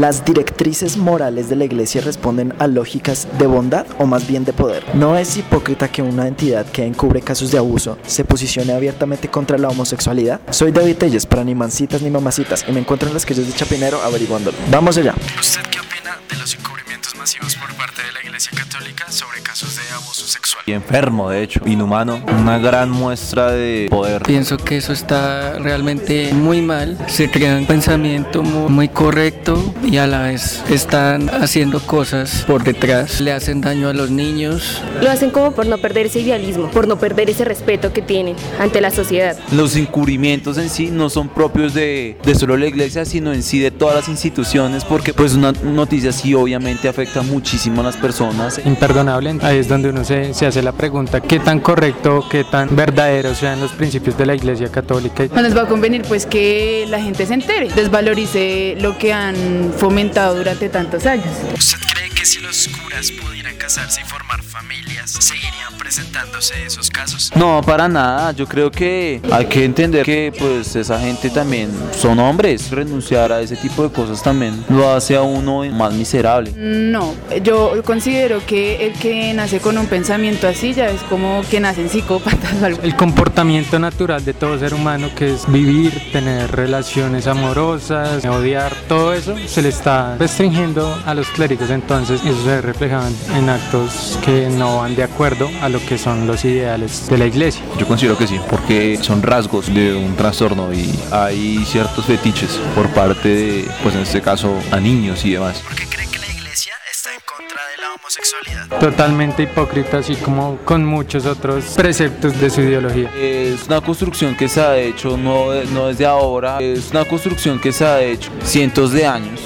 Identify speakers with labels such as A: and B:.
A: ¿Las directrices morales de la iglesia responden a lógicas de bondad o más bien de poder? No es hipócrita que una entidad que encubre casos de abuso se posicione abiertamente contra la homosexualidad. Soy David Telles para ni mancitas ni mamacitas y me encuentro en las calles de Chapinero averiguándolo. Vamos allá.
B: ¿Usted qué opina de los encubrimientos masivos por parte de la Iglesia Católica sobre casos de abuso sexual?
C: Y enfermo, de hecho, inhumano. Una gran muestra de poder.
D: Pienso que eso está realmente muy mal. Se crea un pensamiento muy, muy correcto y a la vez están haciendo cosas por detrás. Le hacen daño a los niños.
E: Lo hacen como por no perder ese idealismo, por no perder ese respeto que tienen ante la sociedad.
C: Los encubrimientos en sí no son propios de, de solo la iglesia, sino en sí de todas las instituciones, porque pues una noticia así obviamente afecta muchísimo a las personas.
F: Imperdonable, ahí es donde uno se, se hace la pregunta, ¿qué tan correcto, qué tan verdadero sean los principios de la iglesia católica?
G: No nos va a convenir pues que la gente se entere, desvalorice lo que han fomentado durante tantos años.
B: ¿Usted cree que si los curas pudieran casarse y formar familias, seguirían presentándose esos casos?
C: No, para nada. Yo creo que hay que entender que pues esa gente también son hombres. Renunciar a ese tipo de cosas también lo hace a uno más miserable.
G: No, yo considero que el que nace con un pensamiento así ya es como que nacen psicópatas o algo.
F: El comportamiento natural de todo ser humano que es vivir, tener relaciones amorosas, odiar, todo eso se le está restringiendo a los clérigos. Entonces eso se refleja en actos que no van de acuerdo a lo que son los ideales de la iglesia.
H: Yo considero que sí, porque son rasgos de un trastorno y hay ciertos fetiches por parte de, pues en este caso, a niños y demás.
B: ¿Por qué cree que la Iglesia está en contra de la homosexualidad?
F: Totalmente hipócrita, así como con muchos otros preceptos de su ideología.
C: Es una construcción que se ha hecho no, no desde ahora, es una construcción que se ha hecho cientos de años